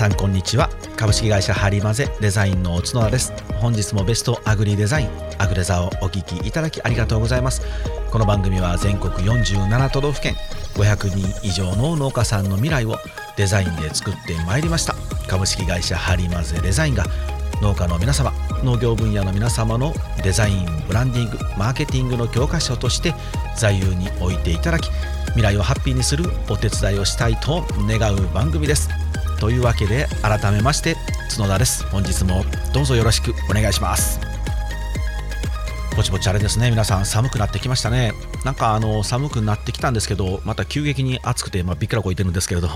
さんこんにちは。株式会社ハリマゼデザインの角田です。本日もベストアグリデザインアグレザーをお聞きいただきありがとうございます。この番組は全国47都道府県500人以上の農家さんの未来をデザインで作ってまいりました。株式会社ハリマゼデザインが農家の皆様農業分野の皆様のデザインブランディングマーケティングの教科書として座右に置いていただき未来をハッピーにするお手伝いをしたいと願う番組です。というわけで改めまして角田です。本日もどうぞよろしくお願いします。ぼちぼちあれですね。皆さん寒くなってきましたね。なんかあの寒くなってきたんですけどまた急激に暑くて、まあ、びっくらこいてるんですけれど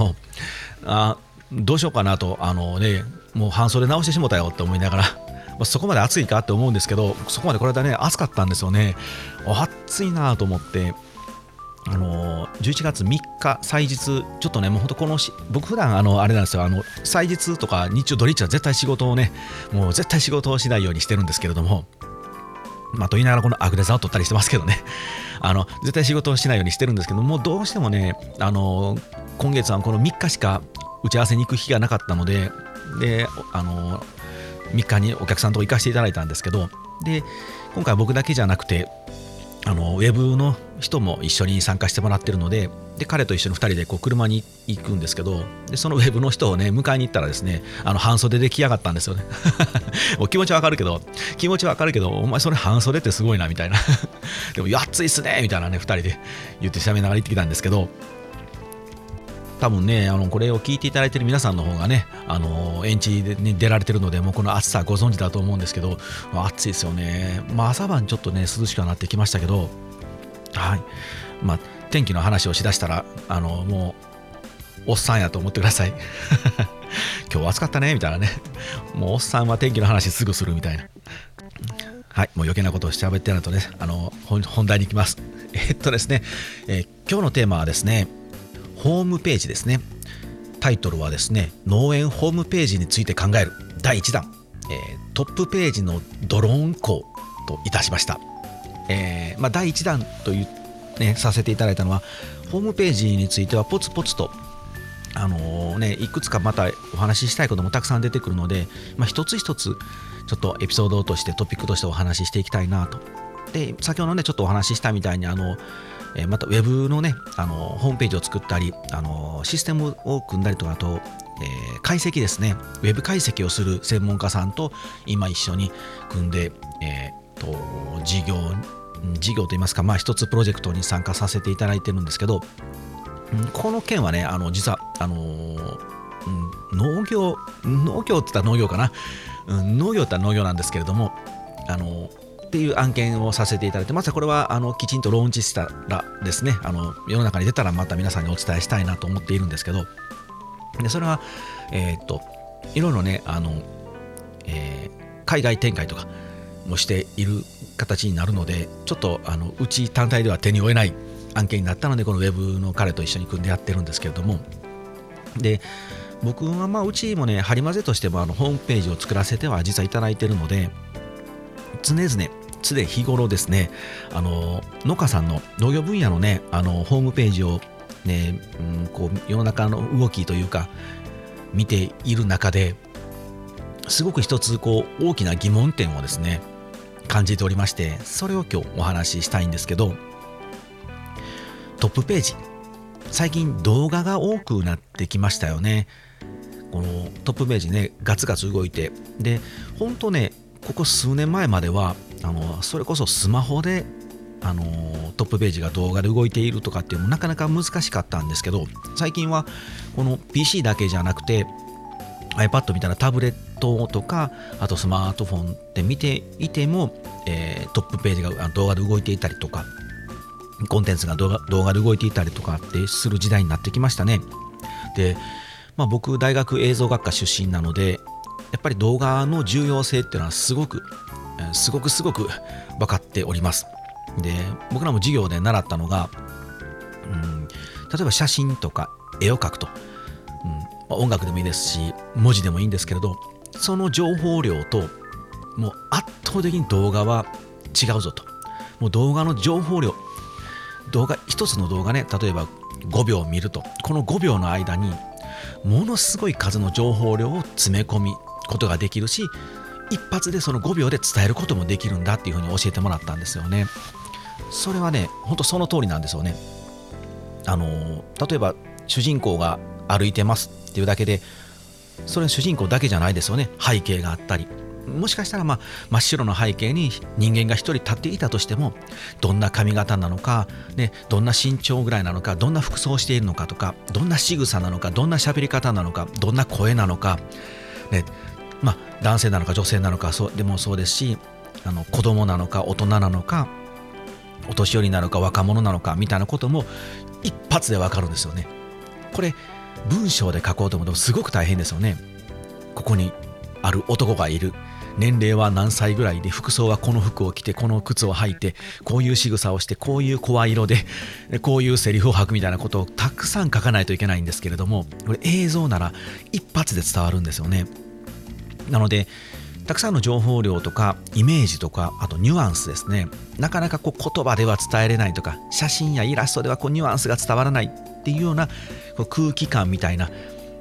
あどうしようかなとあのねもう半袖直してしもたよって思いながら まあ、そこまで暑いかって思うんですけどそこまでこれだね暑かったんですよね。暑いなと思ってあの11月3日祭日ちょっとねもうほんとこのし僕普段あのあれなんですよあの祭日とか日中土日は絶対仕事をねもう絶対仕事をしないようにしてるんですけれどもまあと言いながらこのアグレザを取ったりしてますけどね。あの絶対仕事をしないようにしてるんですけどもどうしてもねあの今月はこの3日しか打ち合わせに行く日がなかったのでであの3日にお客さんと行かせていただいたんですけどで今回僕だけじゃなくてあのウェブの人も一緒に参加してもらってるのでで彼と一緒に2人でこう車に行くんですけどでそのウェブの人をね迎えに行ったらですねあの半袖で来やがったんですよね。もう気持ちはわかるけど気持ちはわかるけどお前それ半袖ってすごいなみたいな。でも暑いっすねみたいなね2人で言ってしゃべりながら行ってきたんですけど多分ね、あのこれを聞いていただいている皆さんの方がね、あの延期で、出られてるので、もうこの暑さご存知だと思うんですけど、暑いですよね。まあ、朝晩ちょっとね、涼しくなってきましたけど、はい。まあ、天気の話をしだしたら、あのもう、おっさんやと思ってください。今日暑かったね、みたいなね。もうおっさんは天気の話すぐするみたいな。はい、もう余計なことをしゃべってやるとね、あの本題に行きます。えっとですね、えー、今日のテーマはですね、ホームページですね。タイトルはですね農園ホームページについて考える。第1弾、えー、トップページのドローン校といたしました、えー、まあ、第1弾という、ね、させていただいたのはホームページについてはポツポツとあのー、ね、いくつかまたお話ししたいこともたくさん出てくるので、まあ、一つ一つちょっとエピソードとしてトピックとしてお話ししていきたいなと。で先ほどねちょっとお話ししたみたいにあのえまたウェブのねあのホームページを作ったりあのシステムを組んだりとかあと、えー、解析ですね。ウェブ解析をする専門家さんと今一緒に組んで、えーと、事業事業といいますか、まあ、一つプロジェクトに参加させていただいてるんですけどこの件はねあの実はあの、農業農業って言ったら農業かな、うん、農業って言ったら農業なんですけれどもあのっていう案件をさせていただいて、まずこれはあのきちんとローンチしたらですね、あの世の中に出たらまた皆さんにお伝えしたいなと思っているんですけど、でそれは、えー、っと、いろいろね、あの、えー、海外展開とかもしている形になるので、ちょっとあのうち単体では手に負えない案件になったので、このウェブの彼と一緒に組んでやってるんですけれども、で、僕はまあうちもね、ハリマゼとしてもあのホームページを作らせては実はいただいているので、常々常日頃ですねあの農家さんの農業分野のねあのホームページをね、うん、こう世の中の動きというか見ている中ですごく一つこう大きな疑問点をですね感じておりましてそれを今日お話ししたいんですけどトップページ。最近動画が多くなってきましたよね。このトップページねガツガツ動いて。で本当ねここ数年前まではあのそれこそスマホであのトップページが動画で動いているとかっていうのもなかなか難しかったんですけど最近はこの PC だけじゃなくて iPad みたいなタブレットとかあとスマートフォンで見ていても、えー、トップページが動画で動いていたりとかコンテンツが動画動画で動いていたりとかってする時代になってきましたね。で、まあ、僕大学映像学科出身なのでやっぱり動画の重要性っていうのはすごくすごくすごく分かっております。で僕らも授業で習ったのが、うん、例えば写真とか絵を描くと、うん、音楽でもいいですし文字でもいいんですけれどその情報量ともう圧倒的に動画は違うぞと。もう動画の情報量動画一つの動画ね例えば5秒見ると。この5秒の間にものすごい数の情報量を詰め込みことができるし一発でその5秒で伝えることもできるんだっていうふうに教えてもらったんですよね。それはねほんとその通りなんですよね。あの例えば主人公が歩いてますっていうだけでそれは主人公だけじゃないですよね。背景があったり。もしかしたら、まあ、真っ白な背景に人間が一人立っていたとしてもどんな髪型なのか、ね、どんな身長ぐらいなのかどんな服装をしているのかとかどんな仕草なのかどんな喋り方なのかどんな声なのか、ねまあ、男性なのか女性なのかそうでもそうですしあの子供なのか大人なのかお年寄りなのか若者なのかみたいなことも一発でわかるんですよね。これ文章で書こうと思うとすごく大変ですよね。ここにある男がいる年齢は何歳ぐらいで服装はこの服を着てこの靴を履いてこういう仕草をしてこういう声色でこういうセリフを吐くみたいなことをたくさん書かないといけないんですけれどもこれ映像なら一発で伝わるんですよねなのでたくさんの情報量とかイメージとかあとニュアンスですね。なかなかこう言葉では伝えれないとか写真やイラストではこうニュアンスが伝わらないっていうようなこう空気感みたいな、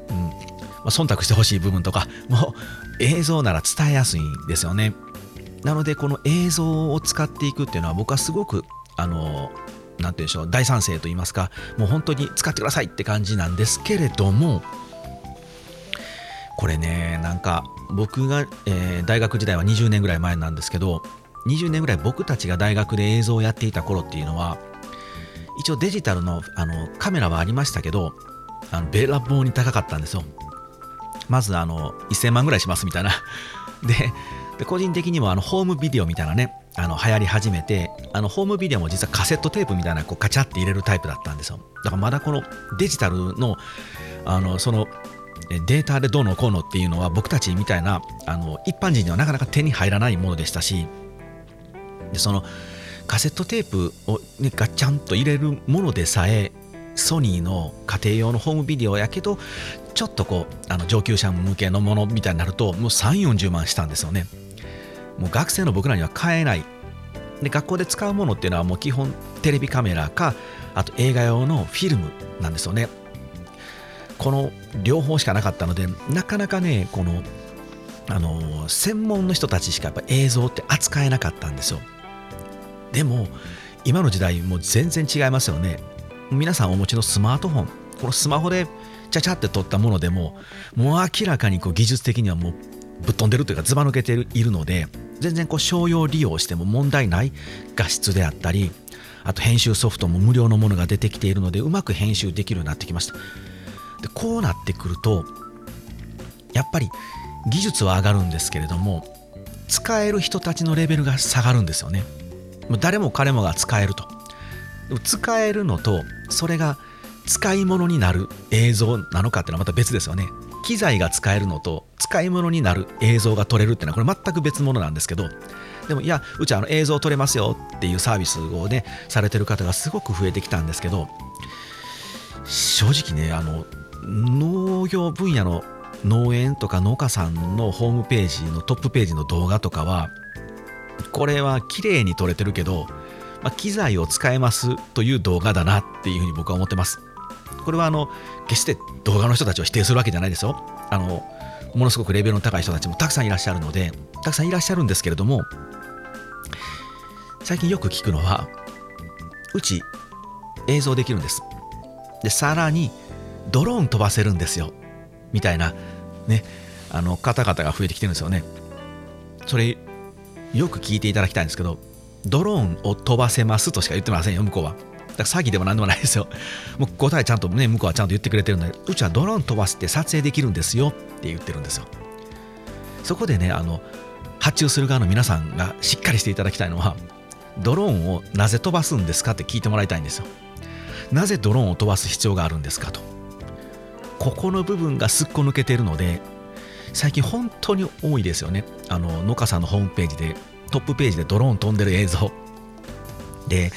うんまあ、忖度してほしい部分とかもう映像なら伝えやすいんですよね。なのでこの映像を使っていくっていうのは僕はすごくあの何て言うんでしょう大賛成と言いますかもう本当に使ってくださいって感じなんですけれどもこれねなんか僕が、えー、大学時代は20年ぐらい前なんですけど20年ぐらい僕たちが大学で映像をやっていた頃っていうのは一応デジタルのあのカメラはありましたけどあのべらぼうに高かったんですよ。まずあの1000万ぐらいしますみたいな。で個人的にもあのホームビデオみたいなねあの流行り始めてあのホームビデオも実はカセットテープみたいなこうカチャって入れるタイプだったんですよ。だからまだこのデジタルのあのそのデータでどうのこうのっていうのは僕たちみたいなあの一般人にはなかなか手に入らないものでしたしでそのカセットテープを、ね、ガチャンと入れるものでさえソニーの家庭用のホームビデオやけどちょっとこうあの上級者向けのものみたいになるともう3 4 0万したんですよね。もう学生の僕らには買えない。で学校で使うものっていうのはもう基本テレビカメラかあと映画用のフィルムなんですよね。この両方しかなかったのでなかなかねこのあの専門の人たちしかやっぱ映像って扱えなかったんですよ。でも今の時代もう全然違いますよね。皆さんお持ちのスマートフォンこのスマホでちゃちゃって撮ったものでももう明らかにこう技術的にはもうぶっ飛んでるというかずば抜けているので全然こう商用利用しても問題ない画質であったりあと編集ソフトも無料のものが出てきているのでうまく編集できるようになってきました。でこうなってくるとやっぱり技術は上がるんですけれども使える人たちのレベルが下がるんですよね。誰も彼もが使えると。使えるのとそれが使い物になる映像なのかっていうのはまた別ですよね。機材が使えるのと使い物になる映像が撮れるっていうのはこれ全く別物なんですけどでもいやうちはあの映像撮れますよっていうサービスをねされてる方がすごく増えてきたんですけど正直ねあの農業分野の農園とか農家さんのホームページのトップページの動画とかはこれは綺麗に撮れてるけどまあ、機材を使えますという動画だなっていうふうに僕は思ってます。これはあの決して動画の人たちを否定するわけじゃないですよ。あのものすごくレベルの高い人たちもたくさんいらっしゃるのでたくさんいらっしゃるんですけれども最近よく聞くのはうち映像できるんです。でさらにドローン飛ばせるんですよみたいなねあの方々が増えてきてるんですよね。それよく聞いていただきたいんですけどドローンを飛ばせますとしか言ってませんよ、向こうは。だから詐欺でも何でもないですよ。もう答えちゃんとね、向こうはちゃんと言ってくれてるので、うちはドローン飛ばして撮影できるんですよって言ってるんですよ。そこでね、あの、発注する側の皆さんがしっかりしていただきたいのは、ドローンをなぜ飛ばすんですかって聞いてもらいたいんですよ。なぜドローンを飛ばす必要があるんですかと。ここの部分がすっこ抜けてるので、最近本当に多いですよね。あの、農家さんのホームページでトップページでドローン飛んでる映像。で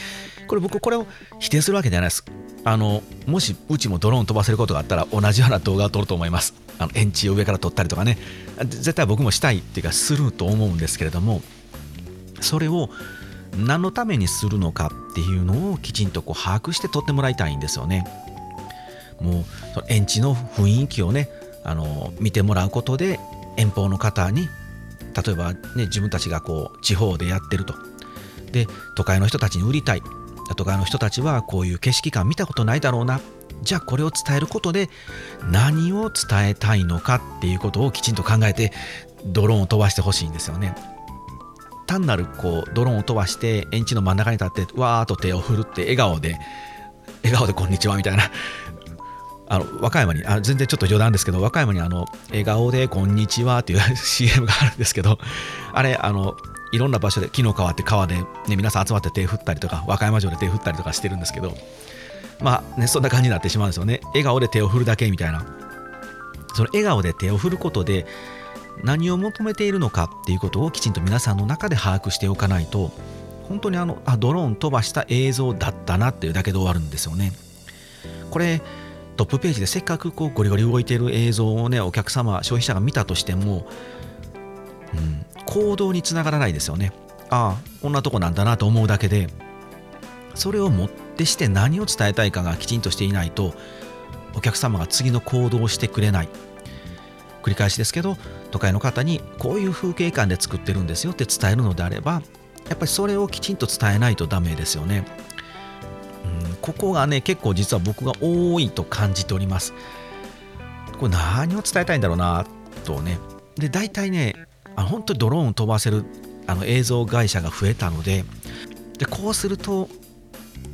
これ僕これを否定するわけじゃないです。あのもしうちもドローン飛ばせることがあったら同じような動画を撮ると思います。あの円柱を上から撮ったりとかね。絶対僕もしたいっていうかすると思うんですけれどもそれを何のためにするのかっていうのをきちんとこう把握して撮ってもらいたいんですよね。もうその園地の雰囲気をねあの見てもらうことで遠方の方に例えば、ね、自分たちがこう地方でやってると。で都会の人たちに売りたい。都会の人たちはこういう景色感見たことないだろうな。じゃあこれを伝えることで何を伝えたいのかっていうことをきちんと考えてドローンを飛ばしてほしいんですよね。単なるこうドローンを飛ばして園地の真ん中に立ってわーっと手を振るって笑顔で笑顔でこんにちはみたいな。あの和歌山にあ全然ちょっと冗談ですけど和歌山にあの笑顔でこんにちはっていう CM があるんですけどあれあのいろんな場所で木の川って川で、ね、皆さん集まって手振ったりとか和歌山城で手振ったりとかしてるんですけどまあねそんな感じになってしまうんですよね。笑顔で手を振るだけみたいな。その笑顔で手を振ることで何を求めているのかっていうことをきちんと皆さんの中で把握しておかないと本当にあのあドローン飛ばした映像だったなっていうだけで終わるんですよね。これトップページでせっかくこうゴリゴリ動いている映像をねお客様消費者が見たとしても、うん、行動につながらないですよねああこんなとこなんだなと思うだけでそれをもってして何を伝えたいかがきちんとしていないとお客様が次の行動をしてくれない繰り返しですけど都会の方にこういう風景感で作ってるんですよって伝えるのであればやっぱりそれをきちんと伝えないとダメですよね。ここがね結構実は僕が多いと感じております。これ何を伝えたいんだろうなとね。で大体ねあ本当にドローンを飛ばせるあの映像会社が増えたのででこうすると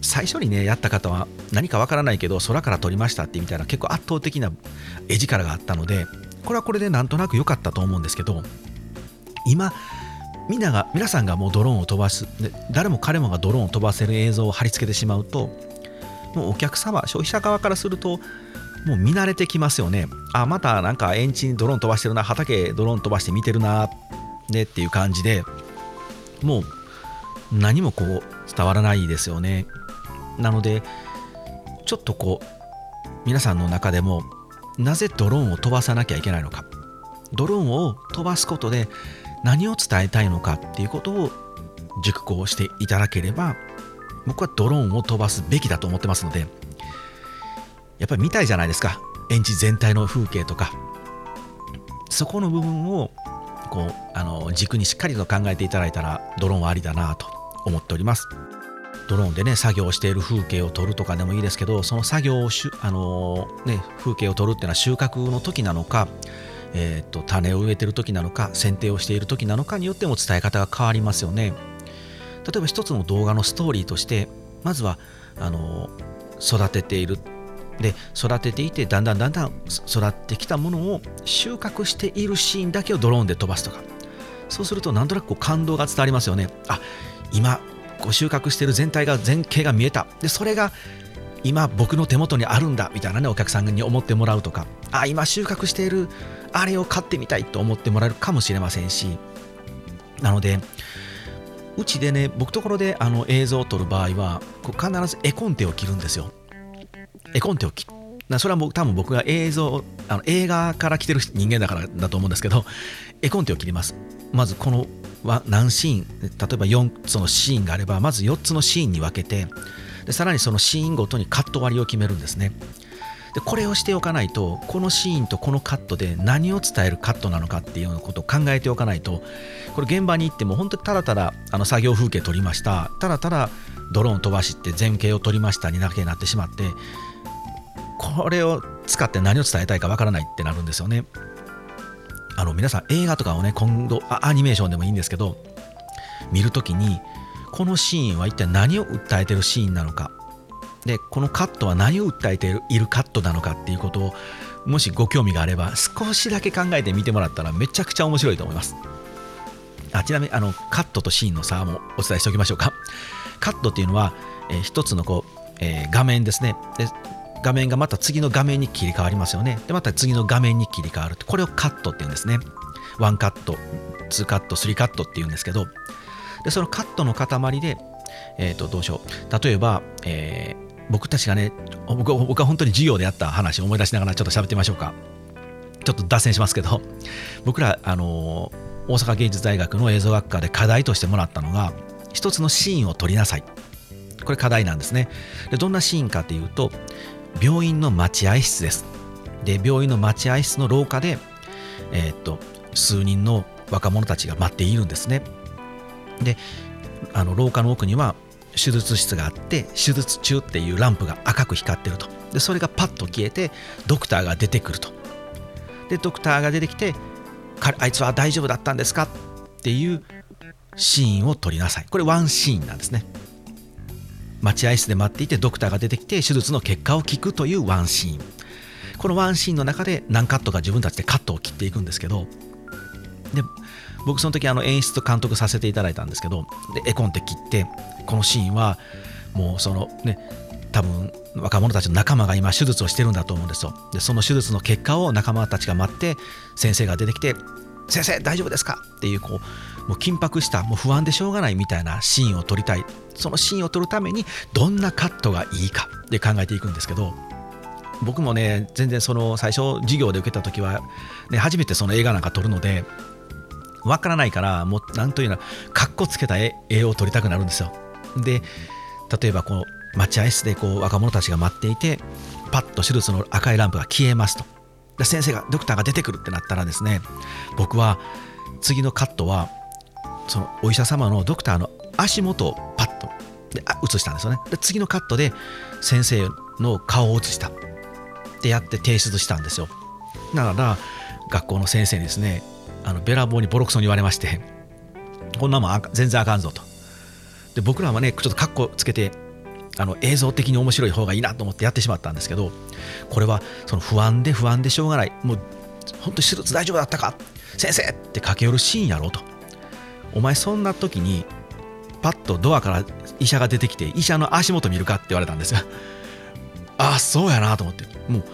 最初にねやった方は何かわからないけど空から撮りましたってみたいな結構圧倒的な絵力があったのでこれはこれでなんとなく良かったと思うんですけど今みんなが皆さんがもうドローンを飛ばす。誰も彼もがドローンを飛ばせる映像を貼り付けてしまうともうお客様消費者側からするともう見慣れてきますよね。あまたなんか園地にドローン飛ばしてるな畑ドローン飛ばして見てるなねっていう感じでもう何もこう伝わらないですよね。なのでちょっとこう皆さんの中でもなぜドローンを飛ばさなきゃいけないのか。ドローンを飛ばすことで何を伝えたいのかっていうことを熟考していただければ僕はドローンを飛ばすべきだと思ってますのでやっぱり見たいじゃないですか。園地全体の風景とか。そこの部分をこうあの軸にしっかりと考えていただいたらドローンはありだなと思っております。ドローンでね作業している風景を撮るとかでもいいですけどその作業をしゅあのね、風景を撮るっていうのは収穫の時なのかえーと、種を植えてる時なのか剪定をしている時なのかによっても伝え方が変わりますよね。例えば一つの動画のストーリーとしてまずはあの育てている。で育てていてだんだんだんだん育ってきたものを収穫しているシーンだけをドローンで飛ばすとか。そうするとなんとなくこう感動が伝わりますよね。あ今こう収穫している全体が全景が見えた。でそれが今僕の手元にあるんだみたいなねお客さんに思ってもらうとか。あ今収穫しているあれを買ってみたいと思ってもらえるかもしれませんしなのでうちでね僕ところであの映像を撮る場合は必ず絵コンテを切るんですよ。絵コンテを切る。それは多分僕が映像あの映画から来てる人間だからだと思うんですけど絵コンテを切ります。まずこの何シーン。例えば4つのシーンがあればまず4つのシーンに分けてでさらにそのシーンごとにカット割りを決めるんですね。でこれをしておかないとこのシーンとこのカットで何を伝えるカットなのかっていうようなことを考えておかないとこれ現場に行っても本当にただただあの作業風景撮りました。ただただドローン飛ばして前景を撮りましたにだけになってしまってこれを使って何を伝えたいかわからないってなるんですよね。あの皆さん映画とかをね今度アニメーションでもいいんですけど見るときにこのシーンは一体何を訴えてるシーンなのかでこのカットは何を訴えているカットなのかっていうことをもしご興味があれば少しだけ考えてみてもらったらめちゃくちゃ面白いと思います。あちなみにあのカットとシーンの差もお伝えしておきましょうか。カットっていうのは、えー、一つのこう、えー、画面ですね。で画面がまた次の画面に切り替わりますよね。でまた次の画面に切り替わるこれをカットっていうんですね。1カット2カット3カットっていうんですけどでそのカットの塊で、えー、とどうしよう。例えば、え、僕たちがね僕僕は本当に授業でやった話を思い出しながらちょっと喋ってみましょうか。ちょっと脱線しますけど 僕らあの大阪芸術大学の映像学科で課題としてもらったのが一つのシーンを撮りなさい。これ課題なんですね。でどんなシーンかっていうと病院の待合室です。で病院の待合室の廊下で、えー、っと数人の若者たちが待っているんですね。であの廊下の奥には手術室があって手術中っていうランプが赤く光ってると。でそれがパッと消えてドクターが出てくると。でドクターが出てきてあいつは大丈夫だったんですか？っていうシーンを撮りなさい。これワンシーンなんですね。待合室で待っていてドクターが出てきて手術の結果を聞くというワンシーン。このワンシーンの中で何カットか自分たちでカットを切っていくんですけどで僕その時あの演出と監督させていただいたんですけどで絵コンテ切ってこのシーンはもうそのね多分若者たちの仲間が今手術をしてるんだと思うんですよ。でその手術の結果を仲間たちが待って先生が出てきて「先生大丈夫ですか?」っていうこうもう緊迫したもう不安でしょうがないみたいなシーンを撮りたい。そのシーンを撮るためにどんなカットがいいか？で考えていくんですけど僕もね全然その最初授業で受けた時は、ね、初めてその映画なんか撮るのでわからないからもうなんというのかっこつけた絵を撮りたくなるんですよ。で例えばこの待合室でこう若者たちが待っていてパッと手術の赤いランプが消えますと。で先生がドクターが出てくるってなったらですね僕は次のカットはそのお医者様のドクターの足元をパッとで映したんですよね。で次のカットで先生の顔を映した。ってやって提出したんですよ。だから学校の先生にですねあのべらぼうにボロクソに言われまして こんなもん全然あかんぞと。で僕らはねちょっとカッコつけてあの映像的に面白い方がいいなと思ってやってしまったんですけどこれはその不安で不安でしょうがない。もう本当に手術大丈夫だったか？先生って駆け寄るシーンやろうと。お前そんな時にパッとドアから医者が出てきて医者の足元見るかって言われたんですよ。ああそうやなと思って。もう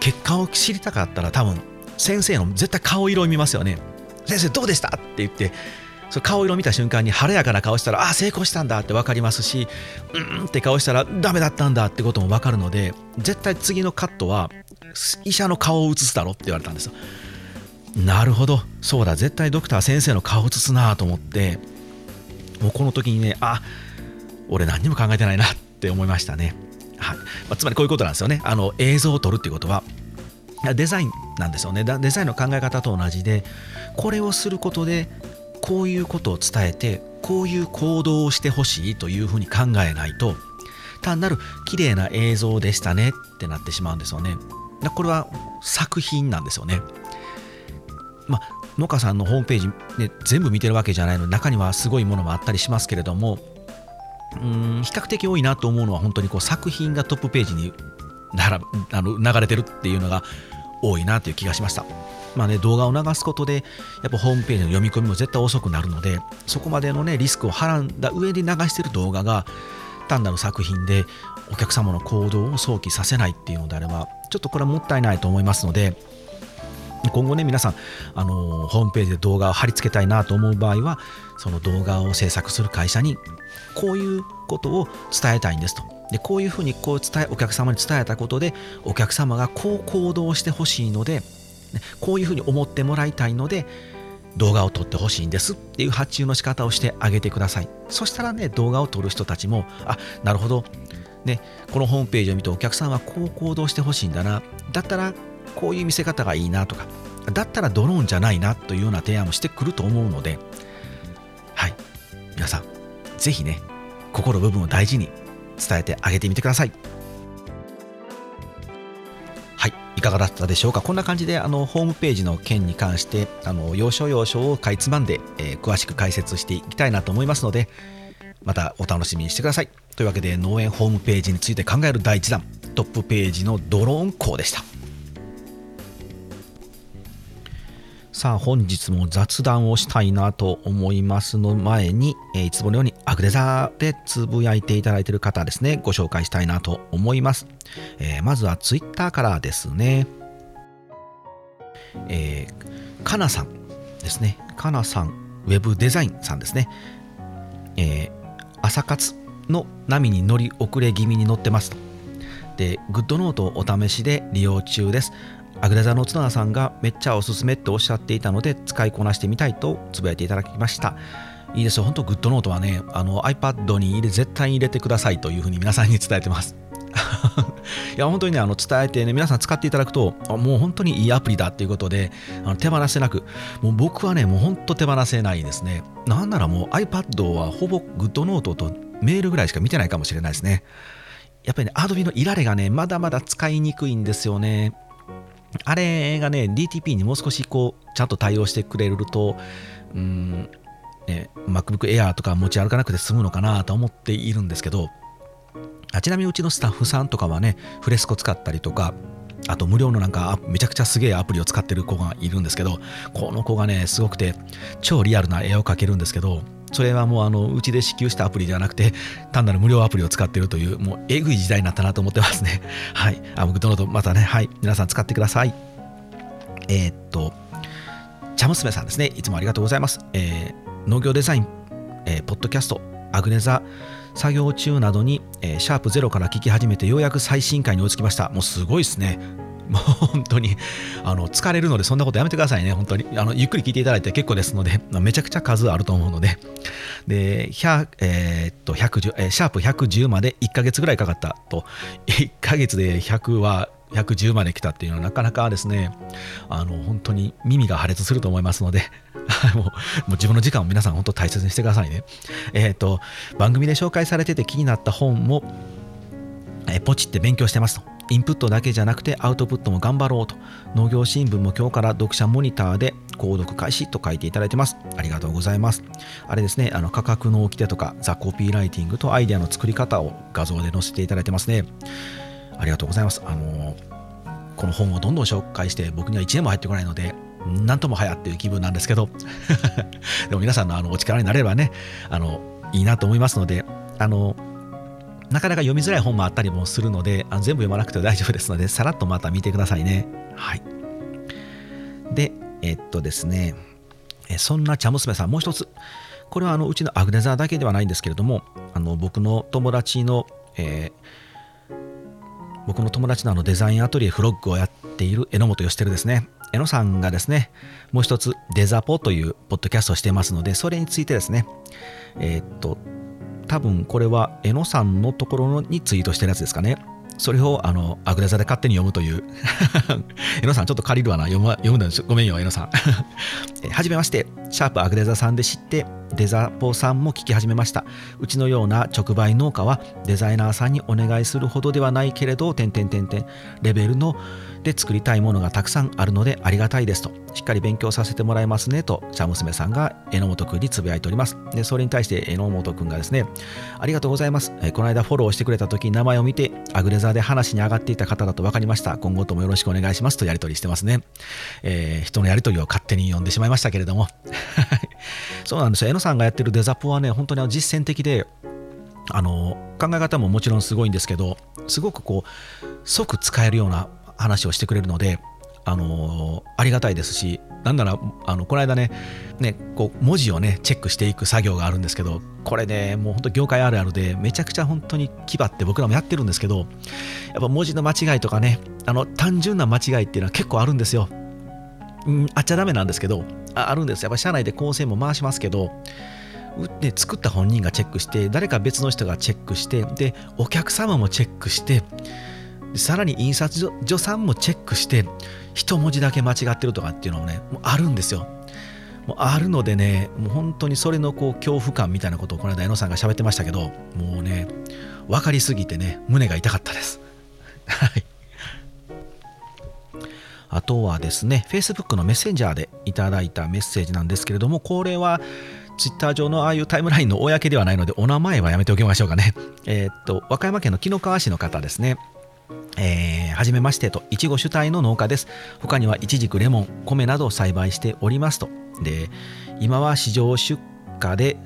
結果を知りたかったら多分先生の絶対顔色を見ますよね。先生どうでした？って言ってその顔色を見た瞬間に晴れやかな顔したらああ成功したんだって分かりますしうんって顔したらダメだったんだってことも分かるので絶対次のカットは医者の顔を映すだろって言われたんですよ。なるほど。そうだ。絶対ドクター先生の顔を映すなと思ってもうこの時にねあ俺何にも考えてないなって思いましたね。はい。まあ、つまりこういうことなんですよね。あの映像を撮るっていうことはデザインなんですよね。デザインの考え方と同じでこれをすることでこういうことを伝えてこういう行動をしてほしいというふうに考えないと単なる綺麗な映像でしたねってなってしまうんですよね。これは作品なんですよね。まあ農家さんのホームページ、ね、全部見てるわけじゃないので中にはすごいものもあったりしますけれどもうん比較的多いなと思うのは本当にこう作品がトップページにならあの流れてるっていうのが多いなという気がしました。まあね、動画を流すことでやっぱホームページの読み込みも絶対遅くなるのでそこまでのねリスクをはらんだ上で流してる動画が単なる作品でお客様の行動を想起させないっていうのであればちょっとこれはもったいないと思いますので今後ね皆さんあのホームページで動画を貼り付けたいなと思う場合はその動画を制作する会社にこういうことを伝えたいんですとでこういうふうにこう伝えお客様に伝えたことでお客様がこう行動してほしいのでこういうふうに思ってもらいたいので動画を撮ってほしいんですっていう発注の仕方をしてあげてください。そしたらね動画を撮る人たちもあなるほど。ねこのホームページを見てお客さんはこう行動してほしいんだな。だったらこういう見せ方がいいなとかだったらドローンじゃないなというような提案をしてくると思うのではい。皆さんぜひね心部分を大事に伝えてあげてみてください。はいいかがだったでしょうか？こんな感じであのホームページの件に関してあの要所要所をかいつまんで、えー、詳しく解説していきたいなと思いますのでまたお楽しみにしてください。というわけで農園ホームページについて考える第1弾トップページのドローン校でした。さあ本日も雑談をしたいなと思いますの前に、えー、いつものようにアグレザーでつぶやいていただいている方ですね。ご紹介したいなと思います、えー、まずはツイッターからですね。えー、かなさんですね。かなさんウェブデザインさんですね。え、朝活の波に乗り遅れ気味に乗ってますと。でグッドノートをお試しで利用中です。アグレザの角田さんがめっちゃおすすめっておっしゃっていたので使いこなしてみたいとつぶやいていただきました。いいですよ。本当グッドノートはね あの iPad に入れ絶対に入れてくださいというふうに皆さんに伝えてますいや本当にねあの伝えてね皆さん使っていただくともう本当にいいアプリだっていうことであの手放せなく。もう僕はねもう本当手放せないですね。なんならもう iPad はほぼ GoodNote とメールぐらいしか見てないかもしれないですね。やっぱりね Adobe のいられがねまだまだ使いにくいんですよね。あれがね DTP にもう少しこうちゃんと対応してくれるとうんね、MacBook Air とか持ち歩かなくて済むのかなと思っているんですけどあちなみにうちのスタッフさんとかはねフレスコ使ったりとかあと無料のなんかめちゃくちゃすげえアプリを使ってる子がいるんですけどこの子がねすごくて超リアルな絵を描けるんですけどそれはもうあのうちで支給したアプリではなくて単なる無料アプリを使っているというもうえぐい時代になったなと思ってますね。はい。あ僕どのとまたねはい。皆さん使ってください。えー、っと茶娘さんですね。いつもありがとうございます、えー、農業デザイン、えー、ポッドキャストアグネザ作業中などに、えー、シャープゼロから聞き始めてようやく最新回に追いつきました。もうすごいですね。もう本当にあの疲れるのでそんなことやめてくださいね。本当にあのゆっくり聞いていただいて結構ですので、めちゃくちゃ数あると思うので。で、えー、っと110、えー、シャープ110まで1ヶ月ぐらいかかったと。1ヶ月で100は110まで来たっていうのはなかなかですね、あの本当に耳が破裂すると思いますので、もうもう自分の時間を皆さん本当大切にしてくださいね。えっ、ー、と、番組で紹介されてて気になった本も、え、ポチって勉強してますと。インプットだけじゃなくてアウトプットも頑張ろうと。農業新聞も今日から読者モニターで購読開始と書いていただいてます。ありがとうございます。あれですね、あの価格の掟とかザ・コピーライティングとアイデアの作り方を画像で載せていただいてますね。ありがとうございます。あのこの本をどんどん紹介して僕には1年も入ってこないので、なんともはやっていう気分なんですけど、でも皆さんのあのお力になれればね、あのいいなと思いますので、あのなかなか読みづらい本もあったりもするので、あ全部読まなくて大丈夫ですので、さらっとまた見てくださいね。はい。で、えっとですね、そんな茶娘さん、もう一つ。これはあのうちのアグネザーだけではないんですけれども、あの僕の友達の、えー僕の友達のあのデザインアトリエフロッグをやっている榎本義輝ですね。榎野さんがですね、もう一つデザポというポッドキャストをしていますので、それについてですね、えー、っと、多分これは江野さんのところにツイートしてるやつですかね。それをあのアグレザで勝手に読むという。えのさん、ちょっと借りるわな。読む読むんです。ごめんよ、江野さん。はじめまして、シャープアグレザさんで知って、デザポさんも聞き始めました。うちのような直売農家はデザイナーさんにお願いするほどではないけれど、点々点々レベルので作りたいものがたくさんあるのでありがたいですと、しっかり勉強させてもらいますねと、茶娘さんが榎本くんにつぶやいております。で、それに対して榎本くんがですね、ありがとうございます。えこの間フォローしてくれた時名前を見て、アグレザーで話に上がっていた方だと分かりました。今後ともよろしくお願いしますとやり取りしてますね。えー、人のやり取りを勝手に読んでしまいましたけれども。そうなんですよ。榎さんがやってるデザポはね、本当に実践的で、あの考え方ももちろんすごいんですけどすごくこう即使えるような話をしてくれるので、あのありがたいですし、なんなら、あのこの間ね、ねこう文字をね、チェックしていく作業があるんですけど、これね、もう本当、業界あるあるで、めちゃくちゃ本当に気張って僕らもやってるんですけど、やっぱ文字の間違いとかね、あの単純な間違いっていうのは結構あるんですよ。うん、あっちゃダメなんですけど、ああるんです。やっぱ社内で構成も回しますけど、で作った本人がチェックして誰か別の人がチェックしてでお客様もチェックしてさらに印刷所さんもチェックして一文字だけ間違ってるとかっていうのもねもうあるんですよ。もうあるのでねもう本当にそれのこう恐怖感みたいなことをこの間江野さんが喋ってましたけどもうね分かりすぎてね胸が痛かったです。はい。あとはですね Facebook のメッセンジャーでいただいたメッセージなんですけれどもこれはツイッター上のああいうタイムラインの公ではないのでお名前はやめておきましょうかね えー、っと和歌山県の紀の川市の方ですねえー、はじめましてと、いちご主体の農家です。他にはいちじく、レモン、米などを栽培しておりますと。で、今は市場出荷で、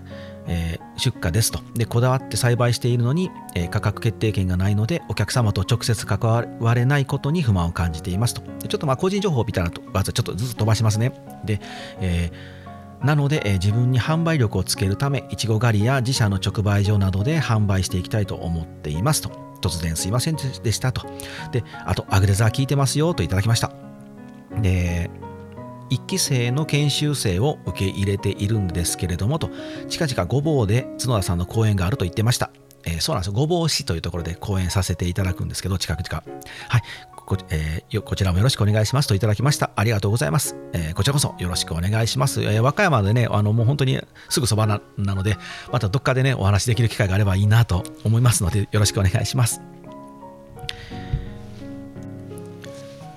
えー、出荷ですと。で、こだわって栽培しているのに、えー、価格決定権がないので、お客様と直接関われないことに不満を感じていますと。ちょっとまあ個人情報みたいなと、まずちょっとずつ飛ばしますね。で、えー、なので、え、自分に販売力をつけるため、いちご狩りや自社の直売所などで販売していきたいと思っていますと。突然すいませんでしたと。で、あと、アグレザー聞いてますよといただきました。で、1期生の研修生を受け入れているんですけれどもと、近々ごぼうで角田さんの講演があると言ってました。えー、そうなんです、ごぼう市というところで講演させていただくんですけど、近く近く。はい。こ,、えー、こちらもよろしくお願いしますといただきました。ありがとうございます。えー、こちらこそよろしくお願いします。えー、和歌山でね、あのもう本当にすぐそばなので、またどっかでね、お話しできる機会があればいいなと思いますので、よろしくお願いします。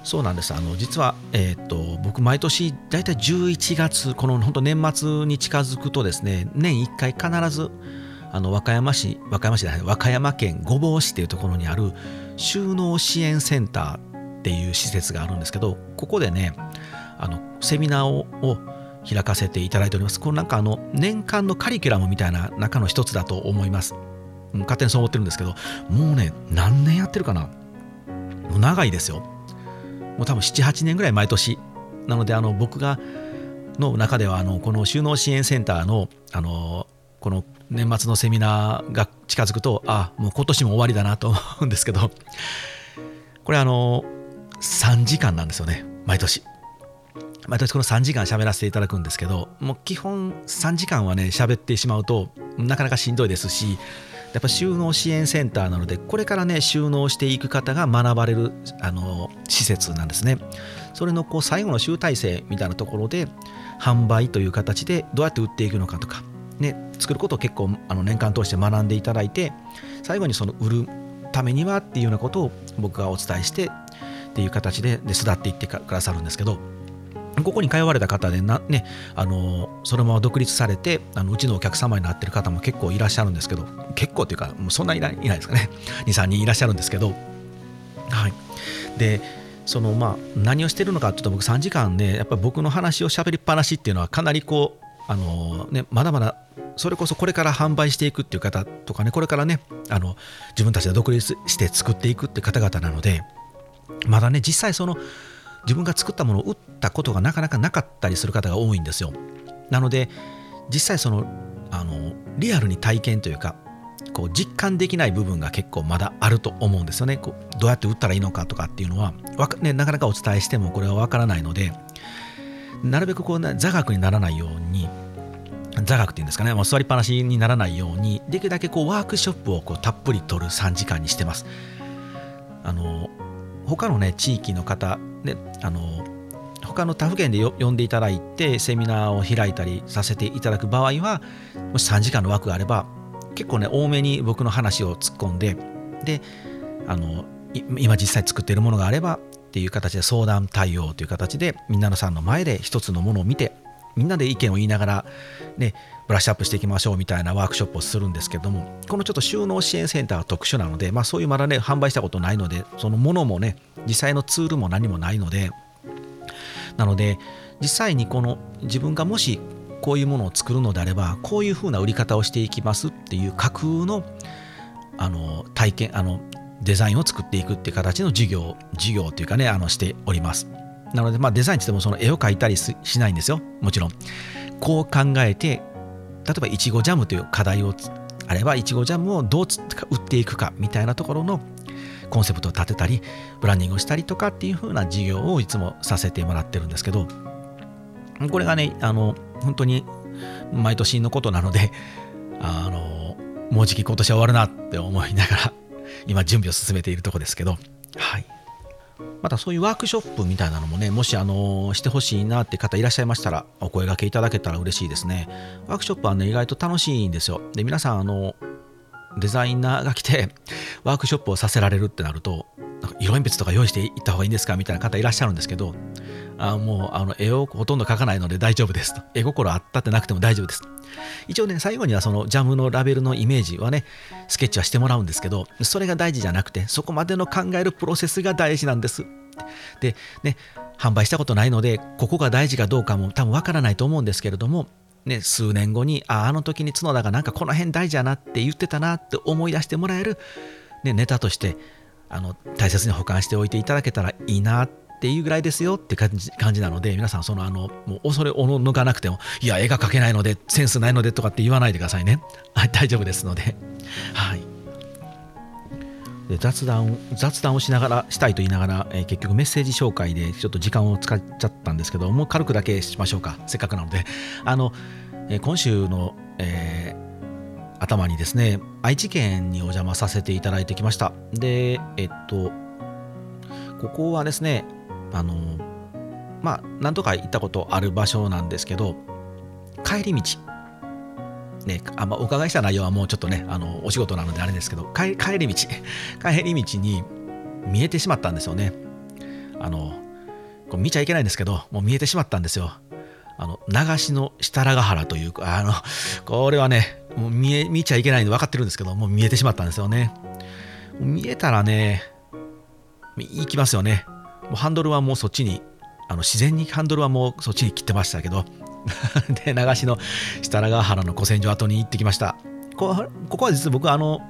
そうなんですあの実は、えーと、僕、毎年大体11月、この本当年末に近づくとですね年1回必ずあの和歌山市、和歌山市じゃない和歌山県御坊市というところにある収納支援センターっていう施設があるんですけど、ここでね、あのセミナーをを開かせていただいております。このなんかあの年間のカリキュラムみたいな中の一つだと思います。勝手にそう思ってるんですけど、もうね、何年やってるかなもう長いですよ。もう多分7、8年ぐらい毎年。なので、あの僕がの中ではあのこの収納支援センターのあのこの年末のセミナーが近づくとあもう今年も終わりだなと思うんですけどこれあの3時間なんですよね毎年毎年この3時間喋らせていただくんですけどもう基本3時間はね喋ってしまうとなかなかしんどいですしやっぱ収納支援センターなのでこれからね収納していく方が学ばれるあの施設なんですね。それのこう最後の集大成みたいなところで販売という形でどうやって売っていくのかとかね、作ることを結構あの年間通して学んでいただいて最後にその売るためにはっていうようなことを僕がお伝えしてっていう形でで巣立っていってくださるんですけどここに通われた方でな、ね、あのそのまま独立されてあのうちのお客様になってる方も結構いらっしゃるんですけど結構っていうかもうそんなにいないですかね。23人いらっしゃるんですけど。はい。でそのまあ何をしてるのかっていうと僕3時間ねやっぱり僕の話をしゃべりっぱなしっていうのはかなりこうあのね、まだまだそれこそこれから販売していくっていう方とかねこれからねあの自分たちで独立して作っていくって方々なのでまだね実際その自分が作ったものを売ったことがなかなかなかったりする方が多いんですよ。なので実際そのあのリアルに体験というかこう実感できない部分が結構まだあると思うんですよね。こうどうやって売ったらいいのかとかっていうのはかね、なかなかお伝えしてもこれはわからないのでなるべくこう座学にならないように座学っていうんですかね、もう座りっぱなしにならないように、できるだけこうワークショップをこうたっぷり取る3時間にしてます。あの他のね、地域の方、ね、あの他の他府県で呼んでいただいて、セミナーを開いたりさせていただく場合は、もし3時間の枠があれば、結構ね、多めに僕の話を突っ込んで、で、あの今実際作っているものがあればっていう形で相談対応という形でみんなのさんの前で一つのものを見てみんなで意見を言いながら、ね、ブラッシュアップしていきましょうみたいなワークショップをするんですけども、このちょっと収納支援センターは特殊なので、まあ、そういうまだね、販売したことないので、そのものもね、実際のツールも何もないので、なので、実際にこの自分がもしこういうものを作るのであれば、こういうふうな売り方をしていきますっていう架空のあの体験、あのデザインを作っていくっていう形の授業、授業というかね、あのしております。なので、まあ、デザインってってもその絵を描いたりしないんですよ。もちろん。こう考えて、例えばいちごジャムという課題をあれば、いちごジャムをどう売っていくかみたいなところのコンセプトを立てたり、ブランディングをしたりとかっていう風な事業をいつもさせてもらってるんですけど、これがね、あの、本当に毎年のことなので、あの、もうじき今年は終わるなって思いながら、今準備を進めているところですけど、はい。またそういうワークショップみたいなのもね、もしあのしてほしいなって方いらっしゃいましたら、お声がけいただけたら嬉しいですね。ワークショップはね、意外と楽しいんですよ。で、皆さん、あの、デザイナーが来て、ワークショップをさせられるってなると、なんか色鉛筆とか用意していった方がいいんですかみたいな方いらっしゃるんですけど、あもうあの絵をほとんど描かないので大丈夫ですと。絵心あったってなくても大丈夫です。一応ね、最後にはそのジャムのラベルのイメージはね、スケッチはしてもらうんですけど、それが大事じゃなくて、そこまでの考えるプロセスが大事なんです。で、ね、販売したことないので、ここが大事かどうかも多分わからないと思うんですけれども、ね、数年後に、ああ、あの時に角田がなんかこの辺大事やなって言ってたなって思い出してもらえる、ね、ネタとしてあの大切に保管しておいていただけたらいいなってっていうぐらいですよって感じ感じなので皆さんそのあのもう恐れおの抜かなくてもいや絵が描けないのでセンスないのでとかって言わないでくださいね、はい、大丈夫ですので。はい。で雑談雑談をしながらしたいと言いながら、えー、結局メッセージ紹介でちょっと時間を使っちゃったんですけどもう軽くだけしましょうか。せっかくなので。あの、えー、今週の、えー頭にですね愛知県にお邪魔させていただいてきました。でえっとここはですねあのまあ何とか行ったことある場所なんですけど帰り道ね、あまあ、お伺いした内容はもうちょっとねあのお仕事なのであれですけど帰り道 帰り道に見えてしまったんですよね。あのこれ見ちゃいけないんですけどもう見えてしまったんですよ。あの流しの設楽原というかあのこれはねもう見え見ちゃいけないの分かってるんですけどもう見えてしまったんですよね。見えたらね行きますよね。もうハンドルはもうそっちにあの自然にハンドルはもうそっちに切ってましたけど で流しの設楽原の古戦場跡に行ってきました。ここは実は僕はあの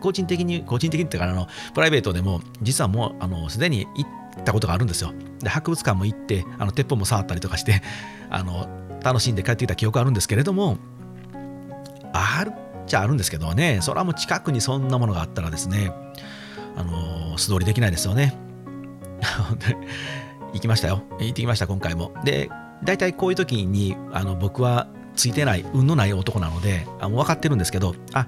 個人的に個人的にってかあのプライベートでも実はもうあのすでに行ったことがあるんですよ。で博物館も行ってあの鉄砲も触ったりとかしてあの楽しんで帰ってきた記憶あるんですけれどもあるっちゃあるんですけどねそれはもう近くにそんなものがあったらですねあの素通りできないですよね。行きましたよ。行ってきました今回も。で大体こういう時にあの僕はついてない運のない男なのであもう分かってるんですけどあ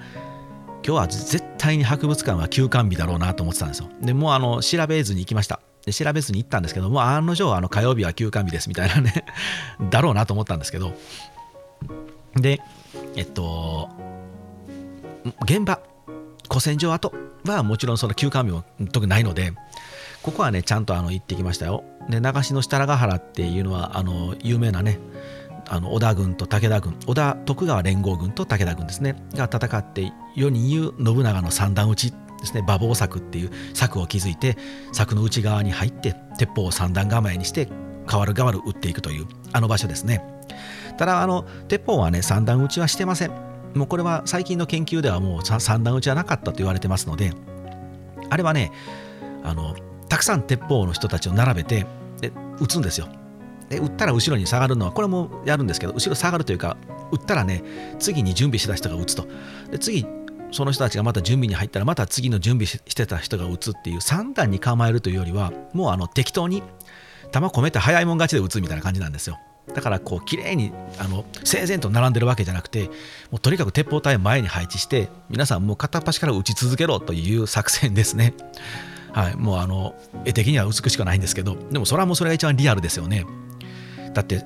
今日は絶対に博物館は休館日だろうなと思ってたんですよ。でもうあの調べずに行きました。で調べずに行ったんですけども案の定あの火曜日は休館日ですみたいなね だろうなと思ったんですけど。でえっと現場古戦場跡はもちろんその休館日も特にないのでここはねちゃんとあの行ってきましたよ。で長篠設楽原っていうのはあの有名なねあの織田軍と武田軍織田徳川連合軍と武田軍ですね。が戦って世に言う信長の三段撃ちですね。馬防柵っていう柵を築いて柵の内側に入って鉄砲を三段構えにして変わる変わる撃っていくというあの場所ですね。ただあの鉄砲はね三段撃ちはしてません。もうこれは最近の研究ではもう三段撃ちはなかったと言われてますのであれはねあのたくさん鉄砲の人たちを並べてで撃つんですよ。で撃ったら後ろに下がるのはこれもやるんですけど後ろ下がるというか撃ったらね次に準備してた人が撃つと。で次その人たちがまた準備に入ったらまた次の準備してた人が撃つっていう3段に構えるというよりはもうあの適当に弾込めて早いもん勝ちで撃つみたいな感じなんですよ。だからこう綺麗にあの整然と並んでるわけじゃなくてもうとにかく鉄砲隊を前に配置して皆さんもう片っ端から撃ち続けろという作戦ですね。はい、もうあの絵的には美しくないんですけどでもそれはもうそれが一番リアルですよね。だって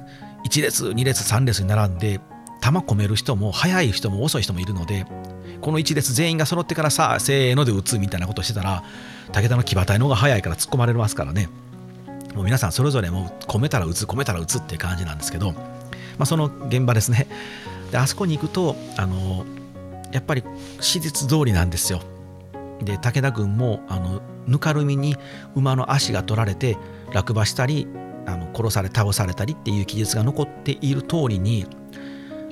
1列2列3列に並んで弾込める人も速い人も遅い人もいるのでこの1列全員が揃ってからさあせーので撃つみたいなことしてたら武田の騎馬隊の方が速いから突っ込まれますからね。もう皆さんそれぞれもう込めたら撃つ込めたら撃つっていう感じなんですけど、まあ、その現場ですね。であそこに行くとあのやっぱり史実通りなんですよ。で武田軍もあのぬかるみに馬の足が取られて落馬したりあの殺され倒されたりっていう記述が残っている通りに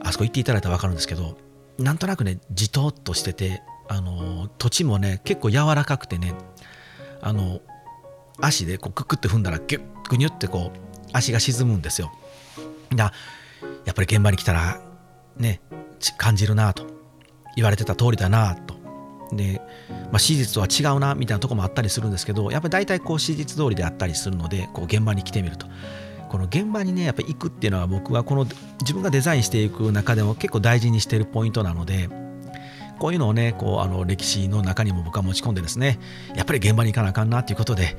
あそこ行っていただいたら分かるんですけどなんとなくねじとっとしててあの土地もね結構柔らかくてねあの足でこうクックって踏んだらギュッグニュってこう足が沈むんですよ。だやっぱり現場に来たらね感じるなと言われてた通りだなとで、まあ、史実とは違うなみたいなとこもあったりするんですけどやっぱり大体こう史実通りであったりするのでこう現場に来てみると。この現場にねやっぱ行くっていうのは僕はこの自分がデザインしていく中でも結構大事にしているポイントなのでこういうのをねこうあの歴史の中にも僕は持ち込んでですねやっぱり現場に行かなあかんなということで、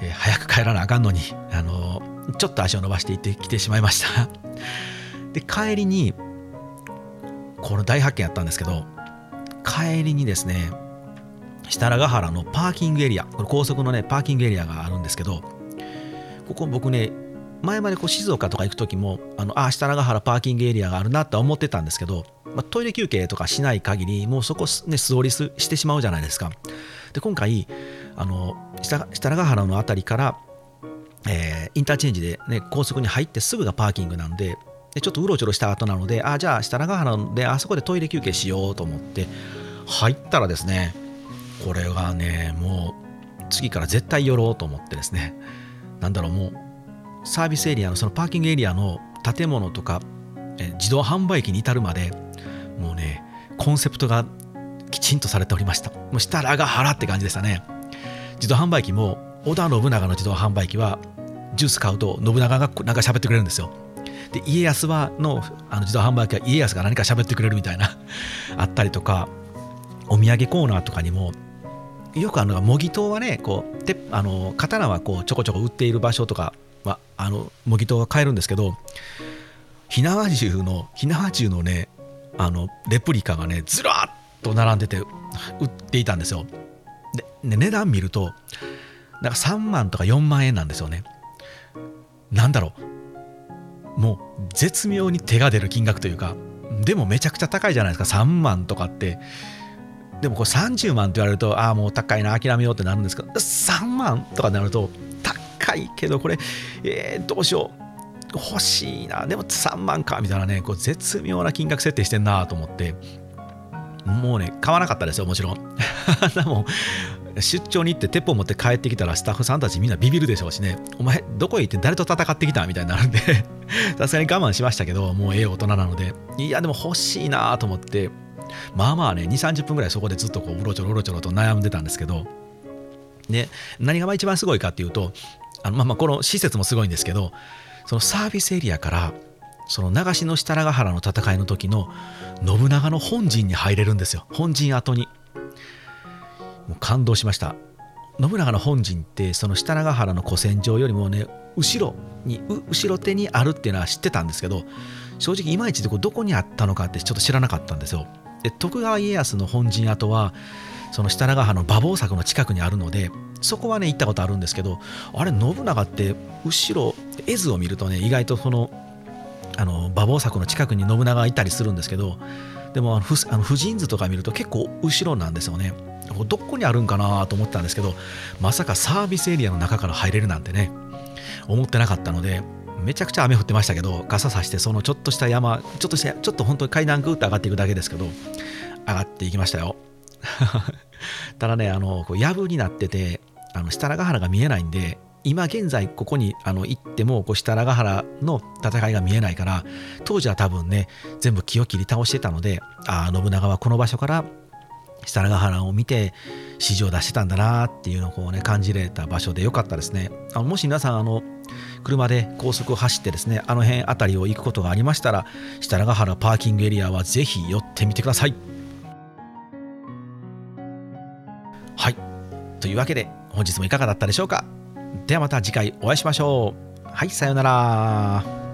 えー、早く帰らなあかんのにあのちょっと足を伸ばしていってきてしまいました。で帰りにこの大発見やったんですけど帰りにですね設楽原のパーキングエリアこれ高速のねパーキングエリアがあるんですけどここ僕ね前までこう静岡とか行く時もあのあ設楽原パーキングエリアがあるなって思ってたんですけど、まあ、トイレ休憩とかしない限りもうそこね素通りしてしまうじゃないですか。で今回あの設楽原の辺りから、えー、インターチェンジで、ね、高速に入ってすぐがパーキングなんででちょっとうろちょろした後なのであじゃあ設楽原であそこでトイレ休憩しようと思って入ったらですねこれがねもう次から絶対寄ろうと思ってですねなんだろうもうサービスエリアのそのパーキングエリアの建物とかえ自動販売機に至るまでもうねコンセプトがきちんとされておりました。もう設楽原って感じでしたね。自動販売機も織田信長の自動販売機はジュース買うと信長がなんか喋ってくれるんですよ。で家康はのあの自動販売機は家康が何か喋ってくれるみたいな あったりとかお土産コーナーとかにもよくあの模擬刀はねこうてあの刀はこうちょこちょこ売っている場所とかはあの模擬刀は買えるんですけど火縄銃の火縄銃のねあのレプリカがねずらっと並んでて売っていたんですよ。で値段見るとなんか3万とか4万円なんですよね。なんだろう。もう絶妙に手が出る金額というかでもめちゃくちゃ高いじゃないですか。3万とかって。でもこれ30万って言われるとああもう高いな諦めようってなるんですけど3万とかになると高いけどこれえー、どうしよう。欲しいな。でも3万か。みたいなねこう絶妙な金額設定してんなと思って。もうね買わなかったですよもちろん。でも出張に行って鉄砲持って帰ってきたらスタッフさんたちみんなビビるでしょうしね。お前どこへ行って誰と戦ってきたみたいになるんで。さすがに我慢しましたけどもうええ大人なので。いやでも欲しいなと思って。まあまあね2 3 0分ぐらいそこでずっとこううろちょろうろちょろと悩んでたんですけど。で何が一番すごいかっていうとあのまあまあこの施設もすごいんですけどそのサービスエリアからその長篠設楽原の戦いの時の信長の本陣に入れるんですよ。本陣跡に。もう感動しました。信長の本陣ってその設楽原の古戦場よりもね後ろに後ろ手にあるっていうのは知ってたんですけど正直いまいちでこうどこにあったのかってちょっと知らなかったんですよ。で徳川家康の本陣跡はその設楽原の馬防柵の近くにあるのでそこはね行ったことあるんですけどあれ信長って後ろ絵図を見るとね意外とそのあの馬防柵の近くに信長がいたりするんですけどでもあのあの婦人図とか見ると結構後ろなんですよね。どこにあるんかなと思ったんですけどまさかサービスエリアの中から入れるなんてね思ってなかったのでめちゃくちゃ雨降ってましたけど傘さしてそのちょっとした山ちょっとしたちょっと本当に階段グーッと上がっていくだけですけど上がっていきましたよ。ただねあのこう藪になっててあの設楽原が見えないんで今現在ここにあの行ってもこう設楽原の戦いが見えないから当時は多分ね全部木を切り倒してたのでああ信長はこの場所から設楽原を見て指示を出してたんだなっていうのをこうね感じれた場所でよかったですね。あのもし皆さんあの車で高速を走ってですねあの辺あたりを行くことがありましたら設楽原パーキングエリアはぜひ寄ってみてください。はい。というわけで本日もいかがだったでしょうか。ではまた次回お会いしましょう。はいさようなら。